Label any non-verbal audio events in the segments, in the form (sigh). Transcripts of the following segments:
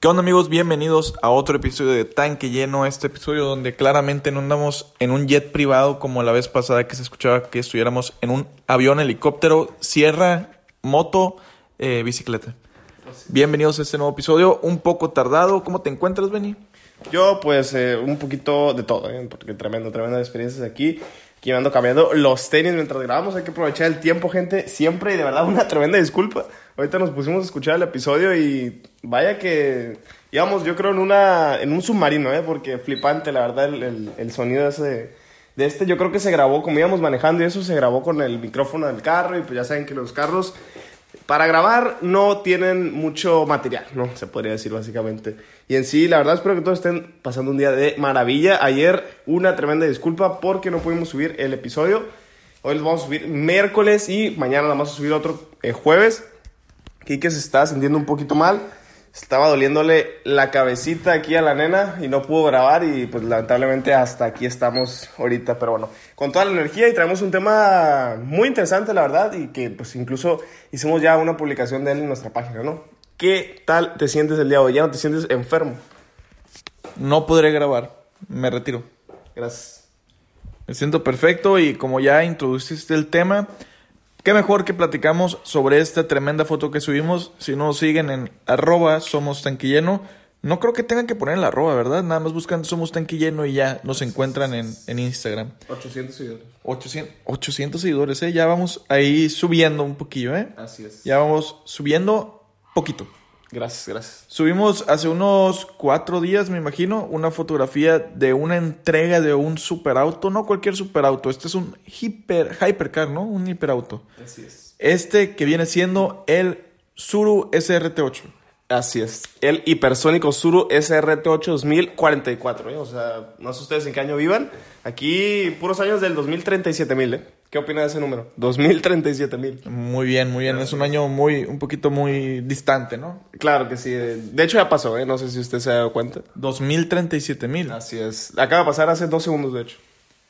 ¿Qué onda amigos? Bienvenidos a otro episodio de Tanque Lleno, este episodio donde claramente no andamos en un jet privado como la vez pasada que se escuchaba que estuviéramos en un avión, helicóptero, sierra, moto, eh, bicicleta. Bienvenidos a este nuevo episodio, un poco tardado. ¿Cómo te encuentras, Benny? Yo, pues, eh, un poquito de todo, ¿eh? porque tremendo, tremendas experiencias aquí. Aquí me ando cambiando los tenis mientras grabamos. Hay que aprovechar el tiempo, gente, siempre. Y de verdad, una tremenda disculpa. Ahorita nos pusimos a escuchar el episodio y vaya que íbamos, yo creo, en, una, en un submarino, ¿eh? porque flipante, la verdad, el, el, el sonido ese, de este. Yo creo que se grabó, como íbamos manejando y eso, se grabó con el micrófono del carro. Y pues ya saben que los carros para grabar no tienen mucho material, ¿no? Se podría decir básicamente. Y en sí, la verdad, espero que todos estén pasando un día de maravilla. Ayer, una tremenda disculpa porque no pudimos subir el episodio. Hoy los vamos a subir miércoles y mañana vamos a subir otro eh, jueves. Kike se está sintiendo un poquito mal. Estaba doliéndole la cabecita aquí a la nena y no pudo grabar y pues lamentablemente hasta aquí estamos ahorita, pero bueno, con toda la energía y traemos un tema muy interesante la verdad y que pues incluso hicimos ya una publicación de él en nuestra página, ¿no? ¿Qué tal te sientes el día de hoy? ¿Ya no te sientes enfermo? No podré grabar, me retiro. Gracias. Me siento perfecto y como ya introduciste el tema, qué mejor que platicamos sobre esta tremenda foto que subimos. Si no nos siguen en arroba somos tanquilleno, no creo que tengan que poner el arroba, ¿verdad? Nada más buscan somos tanquilleno y ya nos encuentran en, en Instagram. 800 seguidores. 800, 800 seguidores, ¿eh? Ya vamos ahí subiendo un poquillo, ¿eh? Así es. Ya vamos subiendo poquito. Gracias, gracias. Subimos hace unos cuatro días, me imagino, una fotografía de una entrega de un superauto, no cualquier superauto, este es un hiper, hypercar, ¿no? Un hiperauto. Así es. Este que viene siendo el Suru SRT8. Así es. El hipersónico Suru SRT8 2044, ¿eh? O sea, no sé ustedes en qué año vivan. Aquí, puros años del 2037 mil, ¿eh? ¿Qué opina de ese número? 2037 mil. Muy bien, muy bien. Es un año muy, un poquito muy distante, ¿no? Claro que sí. De hecho, ya pasó, ¿eh? No sé si usted se ha dado cuenta. 2037 mil. Así es. Acaba de pasar hace dos segundos, de hecho.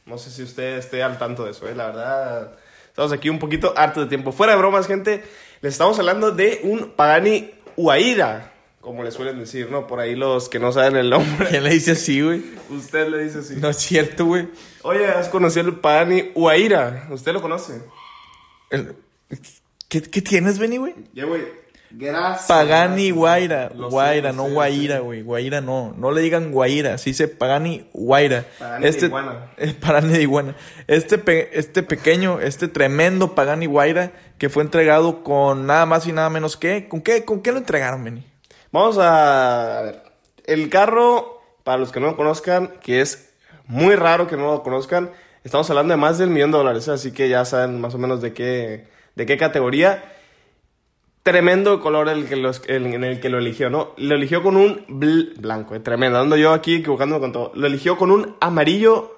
No sé si usted esté al tanto de eso, ¿eh? La verdad, estamos aquí un poquito hartos de tiempo. Fuera de bromas, gente, les estamos hablando de un Pagani Huayra, como le suelen decir, ¿no? Por ahí los que no saben el nombre. ¿Quién le dice así, güey? Usted le dice así. No es cierto, güey. Oye, ¿has conocido el Pagani Huayra? ¿Usted lo conoce? El- ¿Qué, ¿Qué tienes, Benny, güey? Ya, güey. Gracias. Pagani Guaira. Lo Guaira, no sé, Guaira, güey. Guaira no. No le digan Guaira. Se dice Pagani Guaira. Pagani de iguana. (laughs) Pagani de iguana. Este, pe- este pequeño, este tremendo Pagani Guaira que fue entregado con nada más y nada menos que. ¿Con qué, con qué lo entregaron, Benny? Vamos a, a ver. El carro, para los que no lo conozcan, que es muy raro que no lo conozcan, estamos hablando de más del millón de dólares, así que ya saben más o menos de qué, de qué categoría. Tremendo color el que los- en el que lo eligió, ¿no? Lo eligió con un bl- blanco, eh, tremendo. Ando yo aquí equivocándome con todo. Lo eligió con un amarillo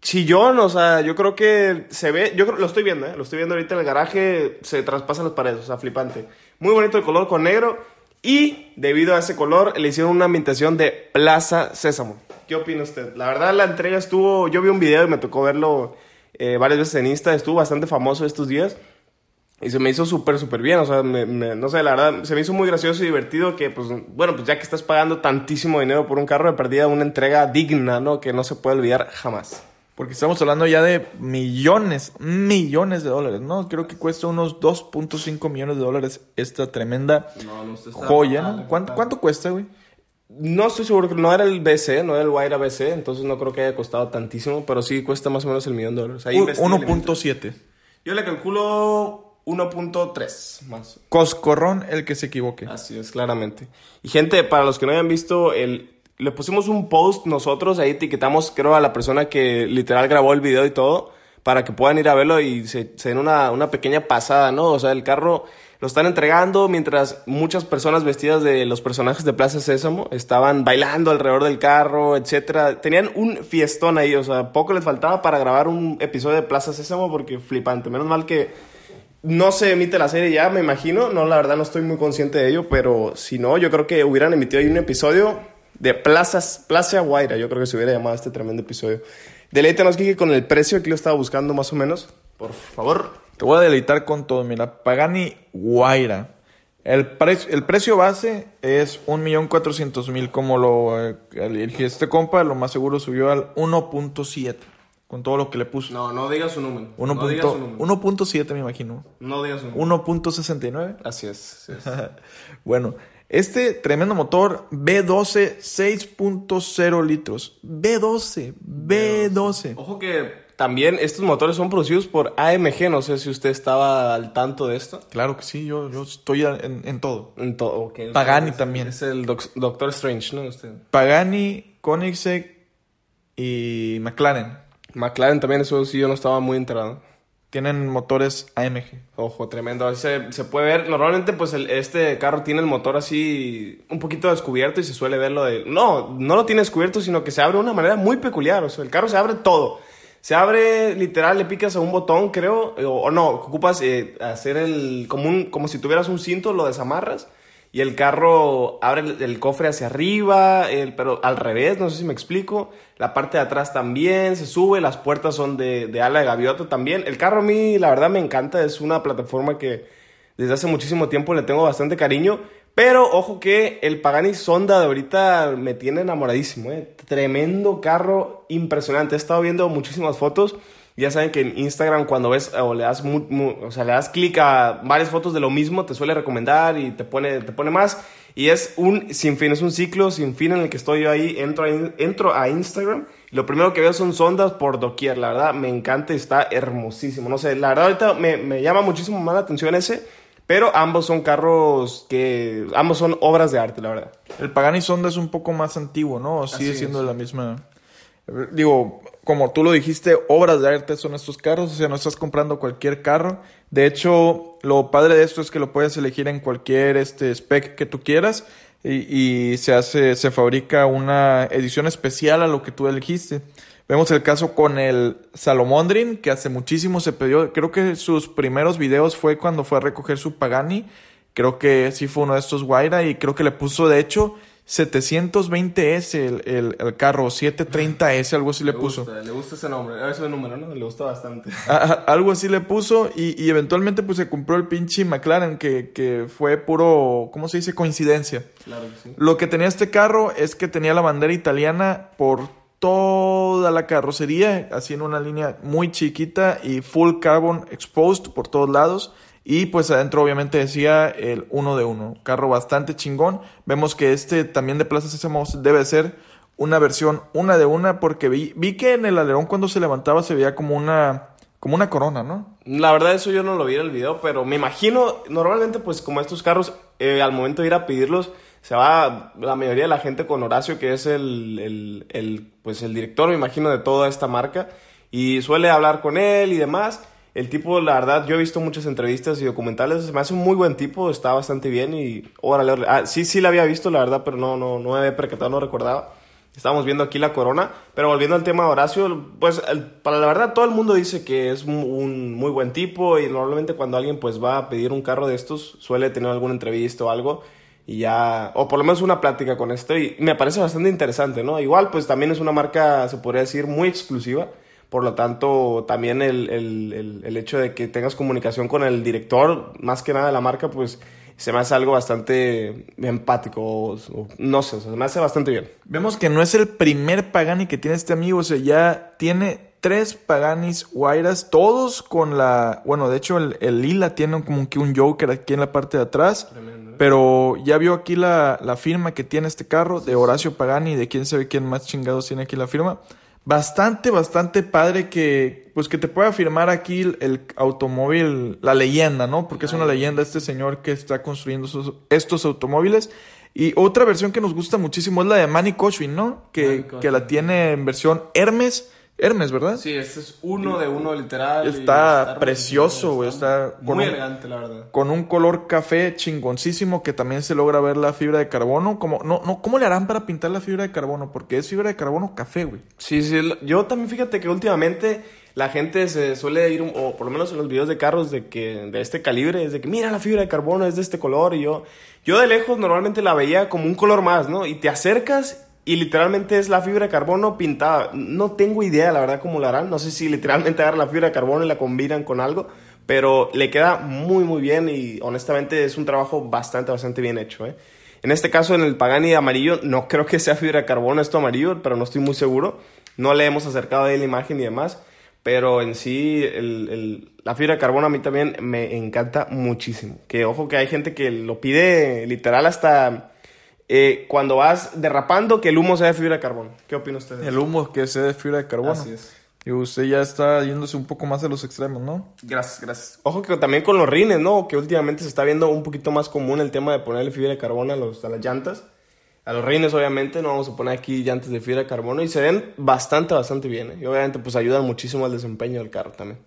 chillón, o sea, yo creo que se ve, yo lo estoy viendo, ¿eh? Lo estoy viendo ahorita en el garaje, se traspasan las paredes, o sea, flipante. Muy bonito el color con negro y debido a ese color le hicieron una ambientación de Plaza Sésamo. ¿Qué opina usted? La verdad la entrega estuvo, yo vi un video y me tocó verlo eh, varias veces en Insta, estuvo bastante famoso estos días. Y se me hizo súper, súper bien. O sea, me- me- no sé, la verdad, se me hizo muy gracioso y divertido que, pues, bueno, pues ya que estás pagando tantísimo dinero por un carro de perdida, una entrega digna, ¿no? Que no se puede olvidar jamás. Porque estamos hablando ya de millones, millones de dólares, ¿no? Creo que cuesta unos 2.5 millones de dólares esta tremenda joya, ¿no? ¿Cuánto, cuánto cuesta, güey? No estoy seguro no era el BC, no era el Wire BC, entonces no creo que haya costado tantísimo, pero sí cuesta más o menos el millón de dólares. Ahí Un- investigué, 1.7. Yo le calculo 1.3 más. Coscorrón el que se equivoque. Así es, claramente. Y gente, para los que no hayan visto, el, le pusimos un post nosotros, ahí etiquetamos creo a la persona que literal grabó el video y todo, para que puedan ir a verlo y se, se den una, una pequeña pasada, ¿no? O sea, el carro lo están entregando mientras muchas personas vestidas de los personajes de Plaza Sésamo estaban bailando alrededor del carro, etcétera. Tenían un fiestón ahí, o sea, poco les faltaba para grabar un episodio de Plaza Sésamo porque flipante. Menos mal que no se emite la serie ya, me imagino. No, la verdad no estoy muy consciente de ello, pero si no, yo creo que hubieran emitido ahí un episodio de Plazas, Plaza Guaira. Yo creo que se hubiera llamado este tremendo episodio. Deleítanos, Kike, con el precio que lo estaba buscando más o menos. Por favor. Te voy a deleitar con todo. Mira, Pagani Guaira. El, pre- el precio base es 1.400.000 como lo eh, eligió este compa, lo más seguro subió al 1.7 con todo lo que le puso. No, no digas su número. Uno no. 1.7 me imagino. No digas su número. 1.69. Así es. así es. (laughs) Bueno, este tremendo motor B12 6.0 litros. B12, B12. Ojo que también estos motores son producidos por AMG. No sé si usted estaba al tanto de esto. Claro que sí, yo, yo estoy en, en todo. En todo, ok. Pagani Es- también. Es el doc- Doctor Strange, ¿no? Usted. Pagani, Koenigsegg y McLaren McLaren también, eso sí yo no estaba muy enterado. tienen motores AMG. Ojo, tremendo. Ahí se, se puede ver. Normalmente, pues el- este carro tiene el motor así un poquito descubierto y se suele verlo de. No, no lo tiene descubierto, sino que se abre de una manera muy peculiar. O sea, el carro se abre todo. Se abre literal, le picas a un botón, creo, o, o no, ocupas eh, hacer el. Como, un, como si tuvieras un cinto, lo desamarras. Y el carro abre el, el cofre hacia arriba, el- pero al revés, no sé si me explico. La parte de atrás también se sube, las puertas son de, de ala de gaviota también. El carro a mí, la verdad, me encanta. Es una plataforma que desde hace muchísimo tiempo le tengo bastante cariño. Pero ojo que el Pagani Sonda de ahorita me tiene enamoradísimo. ¿eh? Tremendo carro, impresionante. He estado viendo muchísimas fotos. Ya saben que en Instagram cuando ves o le das, mu- mu- o sea, le das clic a varias fotos de lo mismo, te suele recomendar y te pone, te pone más. Y es un sin fin, es un ciclo sin fin en el que estoy yo ahí. Entro a, entro a Instagram y lo primero que veo son sondas por doquier. La verdad, me encanta y está hermosísimo. No sé, la verdad ahorita me, me llama muchísimo más la atención ese. Pero ambos son carros que... Ambos son obras de arte, la verdad. El Pagani Sonda es un poco más antiguo, ¿no? Sigue Así siendo es. la misma. Digo, como tú lo dijiste, obras de arte son estos carros, o sea, no estás comprando cualquier carro. De hecho, lo padre de esto es que lo puedes elegir en cualquier este spec que tú quieras y, y se hace, se fabrica una edición especial a lo que tú elegiste. Vemos el caso con el Salomondrin, que hace muchísimo se pidió, creo que sus primeros videos fue cuando fue a recoger su Pagani, creo que sí fue uno de estos Guaira y creo que le puso de hecho 720S el, el, el carro, 730S, algo así le, puso. le gusta ese nombre, ese número, ¿no? Le gusta bastante. A- (laughs) a- algo así le puso y, y eventualmente pues se compró el pinche McLaren que, que fue puro, ¿cómo se dice? Coincidencia. Claro que sí. Lo que tenía este carro es que tenía la bandera italiana por toda la carrocería, así en una línea muy chiquita y full carbon exposed por todos lados. Y pues adentro obviamente decía el uno de uno, carro bastante chingón. Vemos que este también de Plaza Sésamo debe ser una versión una de una porque vi, vi que en el alerón cuando se levantaba se veía como una, como una corona, ¿no? La verdad eso yo no lo vi en el video, pero me imagino, normalmente pues como estos carros, eh, al momento de ir a pedirlos, se va la mayoría de la gente con Horacio, que es el, el, el, pues el director, me imagino, de toda esta marca, y suele hablar con él y demás. El tipo, la verdad, yo he visto muchas entrevistas y documentales, me hace un muy buen tipo, está bastante bien y órale, órale. Ah, sí, sí la había visto, la verdad, pero no, no, no me había percatado, no recordaba. Estábamos viendo aquí la corona, pero volviendo al tema de Horacio, pues para la verdad todo el mundo dice que es un, un muy buen tipo y normalmente cuando alguien pues va a pedir un carro de estos suele tener alguna entrevista o algo y ya, o por lo menos una plática con esto y me parece bastante interesante, ¿no? Igual pues también es una marca, se podría decir, muy exclusiva, por lo tanto también el, el, el, el hecho de que tengas comunicación con el director, más que nada de la marca, pues se me hace algo bastante empático, o- o no sé, o sea, se me hace bastante bien. Vemos que no es el primer Pagani que tiene este amigo, o sea, ya tiene tres Paganis Guairas, todos con la, bueno, de hecho el, el lila tiene como que un Joker aquí en la parte de atrás, pero ya vio aquí la, la firma que tiene este carro de Horacio Pagani, de quién sabe quién más chingados tiene aquí la firma. Bastante, bastante padre que, pues que te pueda firmar aquí el, el automóvil, la leyenda, ¿no? Porque es una leyenda este señor que está construyendo esos- estos automóviles. Y otra versión que nos gusta muchísimo es la de Manny Cochvin, ¿no? Manny Que, que la tiene en versión Hermes. Hermes, ¿verdad? Sí, este es uno de uno literal. Está precioso, güey, está con muy un- elegante, la verdad. Con un color café chingoncísimo que también se logra ver la fibra de carbono. Como, no, no, ¿Cómo le harán para pintar la fibra de carbono? Porque es fibra de carbono café, güey. Sí, sí, yo también fíjate que últimamente la gente se suele ir, o por lo menos en los videos de carros de que de este calibre, es de que mira la fibra de carbono es de este color y yo, yo de lejos normalmente la veía como un color más, ¿no? Y te acercas y literalmente es la fibra de carbono pintada. No tengo idea, la verdad, cómo la harán. No sé si literalmente (laughs) agarran la fibra de carbono y la combinan con algo, pero le queda muy, muy bien y honestamente es un trabajo bastante, bastante bien hecho. ¿eh? En este caso, en el Pagani amarillo, no (laughs) creo que sea fibra de carbono esto amarillo, pero no estoy muy seguro. No le hemos acercado ahí la imagen y demás. Pero en sí, la fibra de carbono a mí también me encanta muchísimo. Que ojo que hay gente que lo pide literal hasta eh, cuando vas derrapando que el humo sea de fibra de carbono. ¿Qué opina usted? El humo que sea de fibra de carbono. Así es. Y usted ya está yéndose un poco más a los extremos, ¿no? Gracias, gracias. Ojo que también con los rines, ¿no? Que últimamente se está viendo un poquito más común el tema de ponerle fibra de carbono a, los, a las llantas. A los rines, obviamente, no vamos a poner aquí llantas de fibra de carbono y se ven bastante, bastante bien. ¿eh? Y obviamente, pues ayudan muchísimo al desempeño del carro también.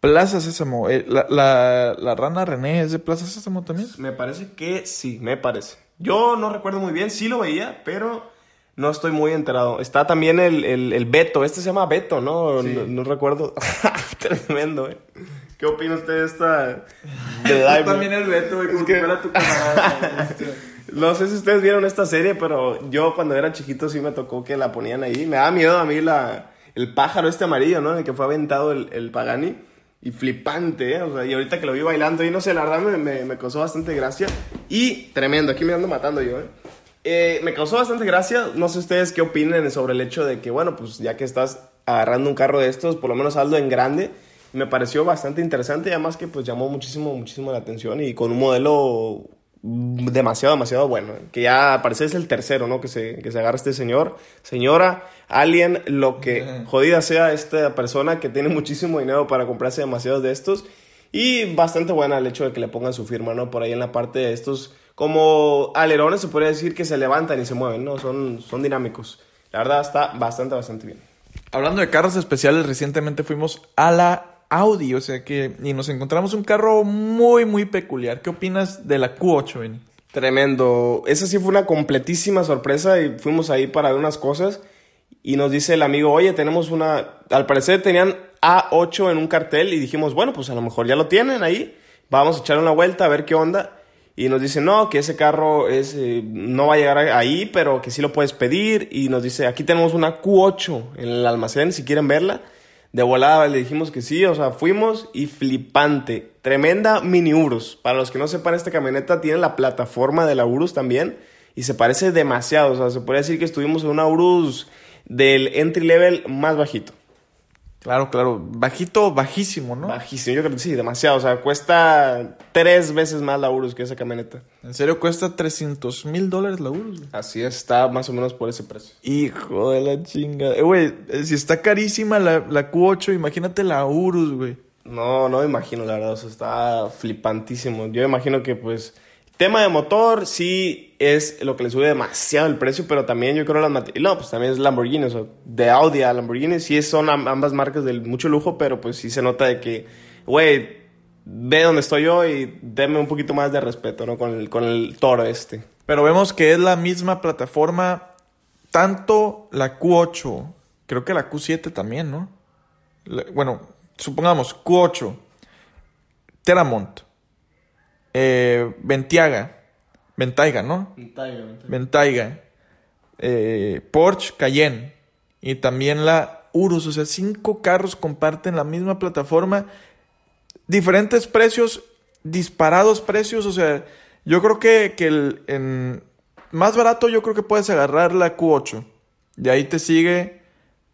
Plaza Sésamo. Eh, la, la, la, rana René es de Plaza Sésamo también? Me parece que sí, me parece. Yo no recuerdo muy bien, sí lo veía, pero no estoy muy enterado. Está también el, el, el Beto. Este se llama Beto, ¿no? Sí. No, no recuerdo. (laughs) Tremendo, ¿eh? ¿Qué opina usted de esta... De también el Beto, güey, como Es que- fuera tu camarada. (laughs) No sé si ustedes vieron esta serie, pero yo cuando era chiquito sí me tocó que la ponían ahí. Me da miedo a mí la, el pájaro este amarillo, ¿no? En el que fue aventado el, el Pagani. Y flipante, ¿eh? O sea, y ahorita que lo vi bailando y no sé, la verdad me, me, me causó bastante gracia. Y tremendo, aquí me ando matando yo, ¿eh? Eh, me causó bastante gracia. No sé ustedes qué opinen sobre el hecho de que, bueno, pues ya que estás agarrando un carro de estos, por lo menos hazlo en grande. Me pareció bastante interesante y además que pues llamó muchísimo, muchísimo la atención y con un modelo demasiado, demasiado bueno. Que ya parece es el tercero, ¿no? Que se, que se agarra este señor, señora, alien, lo que jodida sea esta persona que tiene muchísimo dinero para comprarse demasiados de estos. Y bastante buena el hecho de que le pongan su firma, ¿no? Por ahí en la parte de estos, como alerones se podría decir que se levantan y se mueven, ¿no? Son, son dinámicos. La verdad está bastante, bastante bien. Hablando de carros especiales, recientemente fuimos a la Audi, o sea que, y nos encontramos un carro muy, muy peculiar. ¿Qué opinas de la Q8, Benny? Tremendo. Esa sí fue una completísima sorpresa y fuimos ahí para ver unas cosas y nos dice el amigo, oye, tenemos una... Al parecer tenían A8 en un cartel y dijimos, bueno, pues a lo mejor ya lo tienen ahí, vamos a echar una vuelta a ver qué onda. Y nos dice, no, que ese carro es, eh, no va a llegar ahí, pero que sí lo puedes pedir. Y nos dice, aquí tenemos una Q8 en el almacén, si quieren verla. De volada le dijimos que sí, o sea, fuimos y flipante. Tremenda mini Urus. Para los que no sepan, esta camioneta tiene la plataforma de la Urus también y se parece demasiado. O sea, se puede decir que estuvimos en una Urus del entry level más bajito. Claro, claro, bajito, bajísimo, ¿no? Bajísimo, yo creo que sí, demasiado. O sea, cuesta tres veces más la Urus que esa camioneta. En serio, cuesta 300 mil dólares la Urus. Así es, está más o menos por ese precio. Hijo de la chinga. Eh, güey, eh, si está carísima la, la Q8, imagínate la Urus, güey. No, no me imagino, la verdad. O sea, está flipantísimo. Yo imagino que, pues, tema de motor sí es lo que le sube demasiado el precio, pero también yo creo las No, pues también es Lamborghini, o de Audi a Lamborghini sí son am- ambas marcas de mucho lujo, pero pues sí se nota de que, güey, ve donde estoy yo y deme un poquito más de respeto, ¿no? Con el, con el toro este. Pero vemos que es la misma plataforma, tanto la Q8, creo que la Q7 también, ¿no? Bueno, supongamos Q8, Teramont, eh, Ventiaga, Ventaiga, ¿no? Ventaiga, eh, Porsche Cayenne y también la Urus. O sea, cinco carros comparten la misma plataforma. Diferentes precios, disparados precios. O sea, yo creo que, que el, en más barato yo creo que puedes agarrar la Q8. De ahí te sigue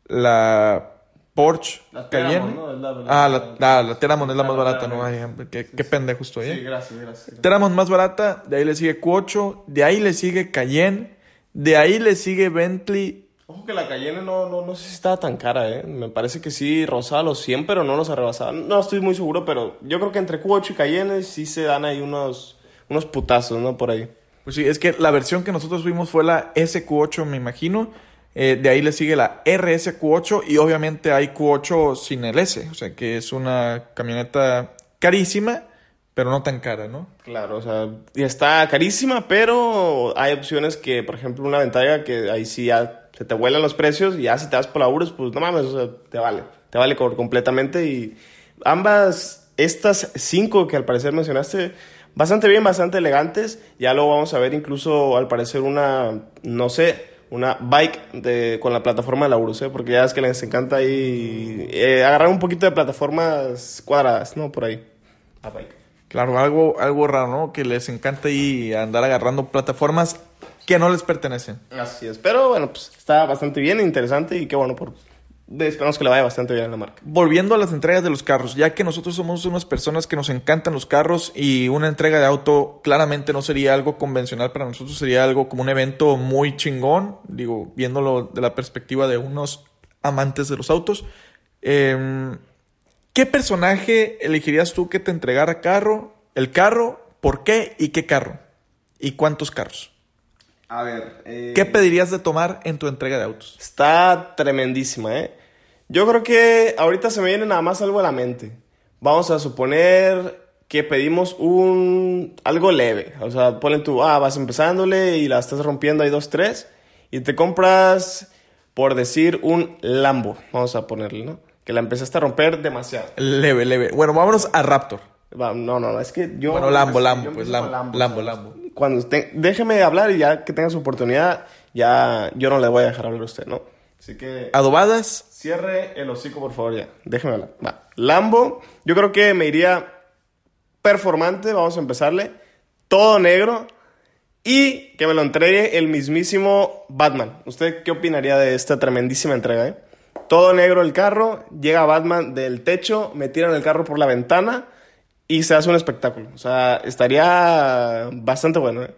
la Porsche La Cayenne. Teramont, ¿no? La- la- ah, la, la, Teramont es la Ah, más barata, ¿no? Teramont. Ay, qué, qué pendejo estoy, ¿eh? gracias, gracias. Teramont más barata, de ahí le sigue Q8, de ahí le sigue Cayenne, de ahí le sigue Bentley. Ojo que la Cayenne no, no, no sé si estaba tan cara, ¿eh? Me parece que sí rozaba los 100, pero no los ha rebasado. No estoy muy seguro, pero yo creo que entre Q8 y Cayenne sí se dan ahí unos, unos putazos, ¿no? Por ahí. Pues sí, es que la versión que nosotros vimos fue la SQ8, me imagino. Eh, de ahí le sigue la RSQ8 y obviamente hay Q8 sin el S, o sea que es una camioneta carísima, pero no tan cara, ¿no? Claro, o sea, y está carísima, pero hay opciones que, por ejemplo, una ventaja que ahí sí ya se te vuelan los precios y ya si te vas por la Urus, pues no mames, o sea, te vale. Te vale co- completamente y ambas, estas cinco que al parecer mencionaste, bastante bien, bastante elegantes. Ya lo vamos a ver incluso al parecer una, no sé, una bike de, con la plataforma de la Urus, ¿eh? porque ya es que les encanta ahí eh, agarrar un poquito de plataformas cuadradas, ¿no? Por ahí. La bike. Claro, algo, algo raro, ¿no? Que les encanta ahí andar agarrando plataformas que no les pertenecen. Así es, pero bueno, pues está bastante bien, interesante y qué bueno por... Esperamos que le vaya bastante bien a la marca. Volviendo a las entregas de los carros, ya que nosotros somos unas personas que nos encantan los carros y una entrega de auto claramente no sería algo convencional para nosotros, sería algo como un evento muy chingón, digo, viéndolo de la perspectiva de unos amantes de los autos. Em, ¿Qué personaje elegirías tú que te entregara carro? El carro, ¿por qué y qué carro? ¿Y cuántos carros? A ver, eh, ¿Qué pedirías de tomar en tu entrega de autos? Está tremendísima, ¿eh? Yo creo que ahorita se me viene nada más algo a la mente. Vamos a suponer que pedimos un algo leve. O sea, ponle tú, ah, vas empezándole y la estás rompiendo ahí dos, tres. Y te compras, por decir, un Lambo. Vamos a ponerle, ¿no? Que la empezaste a romper demasiado. Leve, leve. Bueno, vámonos a Raptor. No, no, no, es que yo... Bueno, Lambo, Lambo, pues Lambo, Lambo. Lambo. Cuando usted, déjeme hablar y ya que tenga su oportunidad, ya yo no le voy a dejar hablar a usted, ¿no? Así que... Adobadas, Cierre el hocico, por favor, ya. Déjeme hablar. Va. Lambo, yo creo que me iría performante, vamos a empezarle. Todo negro. Y que me lo entregue el mismísimo Batman. ¿Usted qué opinaría de esta tremendísima entrega, eh? Todo negro el carro, llega Batman del techo, me tiran el carro por la ventana y se hace un espectáculo. O sea, estaría bastante bueno, ¿eh?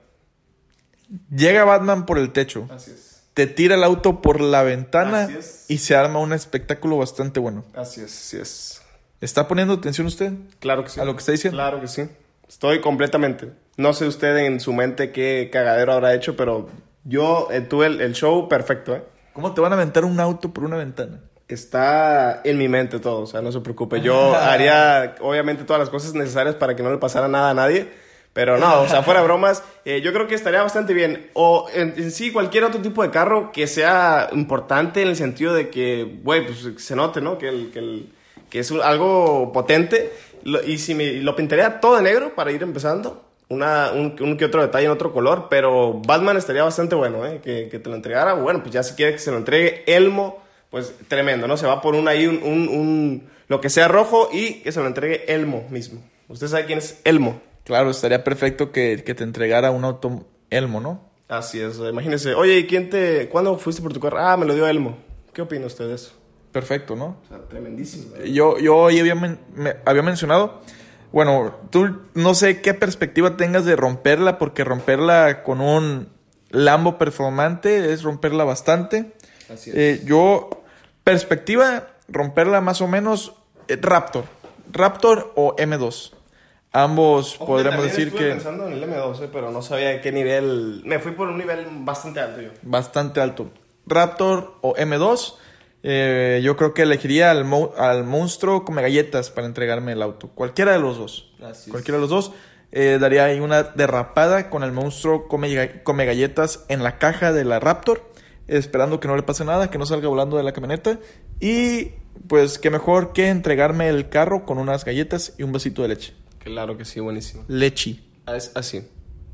llega Batman por el techo, Así es. te tira el auto por la ventana Así es. y se arma un espectáculo bastante bueno. Así es, así es. ¿Está poniendo atención usted? Claro que sí. ¿A lo que está diciendo? Claro que sí. Estoy completamente. No sé usted en su mente qué cagadero habrá hecho, pero yo eh, tuve el, el show perfecto, ¿eh? ¿Cómo te van a aventar un auto por una ventana? Está en mi mente todo, o sea, no se preocupe. Yo (laughs) haría, obviamente, todas las cosas necesarias para que no le pasara nada a nadie. Pero no, o sea, fuera bromas, eh, yo creo que estaría bastante bien. O en, en sí, cualquier otro tipo de carro que sea importante en el sentido de que, güey, pues se note, ¿no? Que, el, que, el- que es un- algo potente. Lo- y si me, lo pintaría todo de negro para ir empezando. Una, un, un que otro detalle en otro color. Pero Batman estaría bastante bueno, ¿eh? Que, que te lo entregara. Bueno, pues ya si quiere que se lo entregue Elmo, pues tremendo, ¿no? Se va por un ahí, un, un, un- lo que sea rojo y que se lo entregue Elmo mismo. ¿Usted sabe quién es Elmo? Claro, estaría perfecto que, que te entregara un auto Elmo, ¿no? Así es, imagínese. Oye, ¿y quién te... ¿Cuándo fuiste por tu carro? Ah, me lo dio Elmo. ¿Qué opina usted de eso? Perfecto, ¿no? O sea, tremendísimo. Yo, yo hoy había, men- me- había mencionado, bueno, tú no sé qué perspectiva tengas de romperla, porque romperla con un Lambo performante es romperla bastante. Así es. Eh, yo, perspectiva, romperla más o menos, eh, Raptor. Raptor o M2. Ambos Ojo, podríamos también decir estuve que pensando en el M2, eh, pero no sabía qué nivel... Me fui por un nivel bastante alto yo. bastante alto. Raptor o M2. eh, yo creo que elegiría al, mo- al monstruo come galletas para entregarme el auto. Cualquiera de los dos. Así es. Cualquiera de los dos. eh, daría ahí una derrapada con el monstruo come, come galletas en la caja de la Raptor. Esperando que no le pase nada, que no salga volando de la camioneta. Y pues que mejor que entregarme el carro con unas galletas y un vasito de leche. Claro que sí, buenísimo. Lechi. Es así.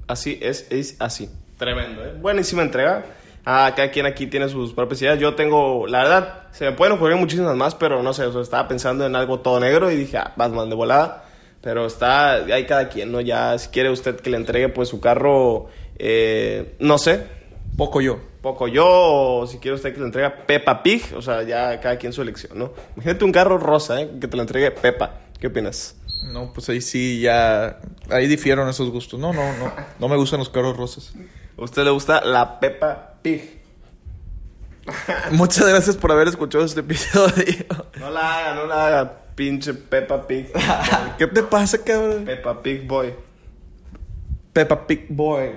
Así es, es así. Tremendo, ¿eh? Buenísima entrega. Ah, cada quien aquí tiene sus propias ideas. Yo tengo, la verdad, se me pueden ocurrir muchísimas más, pero no sé, o sea, estaba pensando en algo todo negro y dije, ah, Batman de volada. Pero está, hay cada quien, ¿no? Ya, si quiere usted que le entregue, pues, su carro, eh, no sé, Poco yo. poco yo, o si quiere usted que le entregue Peppa Pig, o sea, ya cada quien su elección, ¿no? Imagínate un carro rosa, ¿eh? Que te lo entregue Peppa. ¿Qué opinas? No, pues ahí sí ya. Ahí difieron esos gustos. No, no, no. No me gustan los carros rosas. ¿A usted le gusta la Peppa Pig? Muchas gracias por haber escuchado este episodio. No la haga, no la haga, pinche Peppa Pig. (laughs) ¿Qué te pasa, cabrón? Peppa Pig Boy. Peppa Pig Boy.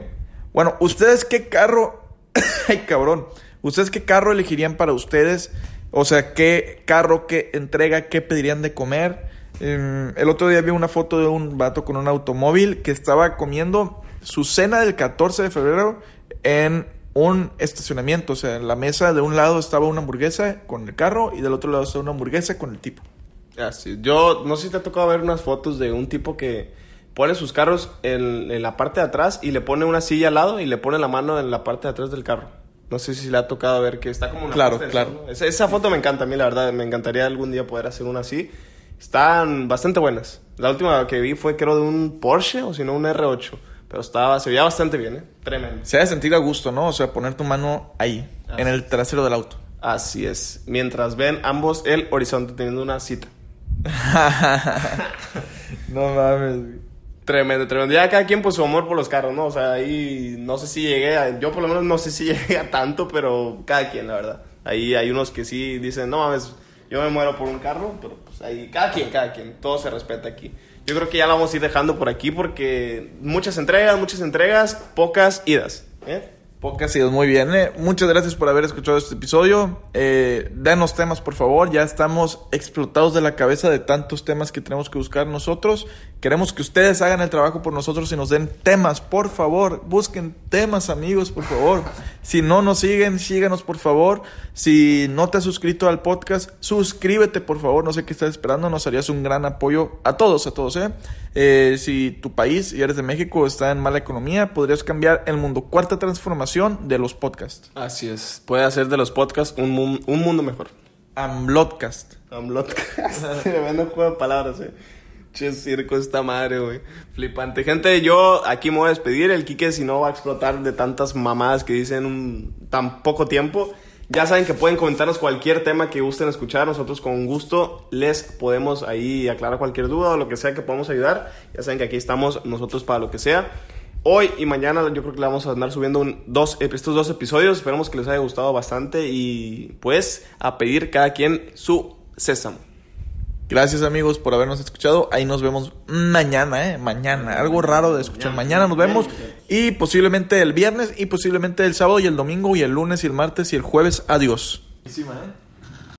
Bueno, ¿ustedes qué carro? (laughs) Ay, cabrón. ¿Ustedes qué carro elegirían para ustedes? O sea, ¿qué carro, qué entrega, qué pedirían de comer? Em, el otro día vi una foto de un vato con un automóvil que estaba comiendo su cena del 14 de febrero en un estacionamiento. O sea, en la mesa de un lado estaba una hamburguesa con el carro y del otro lado estaba una hamburguesa con el tipo. Así. Yo no sé si te ha tocado ver unas fotos de un tipo que pone sus carros en, en la parte de atrás y le pone una silla al lado y le pone la mano en la parte de atrás del carro. No sé si le ha tocado ver que está como una Claro, claro. Esa, esa foto me encanta a mí, la verdad. Me encantaría algún día poder hacer una así. Están bastante buenas. La última que vi fue creo de un Porsche o si no un R8. Pero estaba, se veía bastante bien, ¿eh? Tremendo. Se debe sentir a gusto, ¿no? O sea, poner tu mano ahí, en el trasero del auto. Así es. Mientras ven ambos el horizonte teniendo una cita. (laughs) no mames, güey. Tremendo, tremendo. Ya cada quien pues su amor por los carros, ¿no? O sea, ahí no sé si llegué a... Yo por lo menos no sé si (laughs) llegué a tanto, pero cada quien, la verdad. Ahí hay unos que sí dicen, no mames, yo me muero por un carro, pero pues ahí cada quien, cada quien. Todo se respeta aquí. Yo creo que ya la vamos a ir dejando por aquí porque muchas entregas, muchas entregas, pocas idas. ¿eh? Pocas idas, muy bien. eh. Muchas gracias por haber escuchado este episodio. Eh, denos temas, por favor. Ya estamos explotados de la cabeza de tantos temas que tenemos que buscar nosotros. Queremos que ustedes hagan el trabajo por nosotros y nos den temas, por favor. Busquen temas, amigos, por favor. Si no nos siguen, síganos, por favor. Si no te has suscrito al podcast, suscríbete, por favor. No sé qué estás esperando. Nos harías un gran apoyo a todos, a todos, ¿eh? Eh, si tu país y eres de México está en mala economía, podrías cambiar el mundo. Cuarta transformación de los podcasts. Así es. Puede hacer de los podcasts un, mu- un mundo mejor. Amblotcast. Amlotcast. Tremendo (laughs) juego de palabras, eh. Che, circo esta madre, güey. Flipante. Gente, yo aquí me voy a despedir. El Quique, si no, va a explotar de tantas mamadas que dicen un tan poco tiempo. Ya saben que pueden comentarnos cualquier tema que gusten escuchar. Nosotros con gusto les podemos ahí aclarar cualquier duda o lo que sea que podamos ayudar. Ya saben que aquí estamos nosotros para lo que sea. Hoy y mañana yo creo que le vamos a andar subiendo un- dos, estos dos episodios. Esperemos que les haya gustado bastante y pues a pedir cada quien su sésamo. Gracias amigos por habernos escuchado. Ahí nos vemos mañana, ¿eh? Mañana. Algo raro de escuchar. Mañana nos vemos. Y posiblemente el viernes y posiblemente el sábado y el domingo y el lunes y el martes y el jueves. Adiós. ¿eh?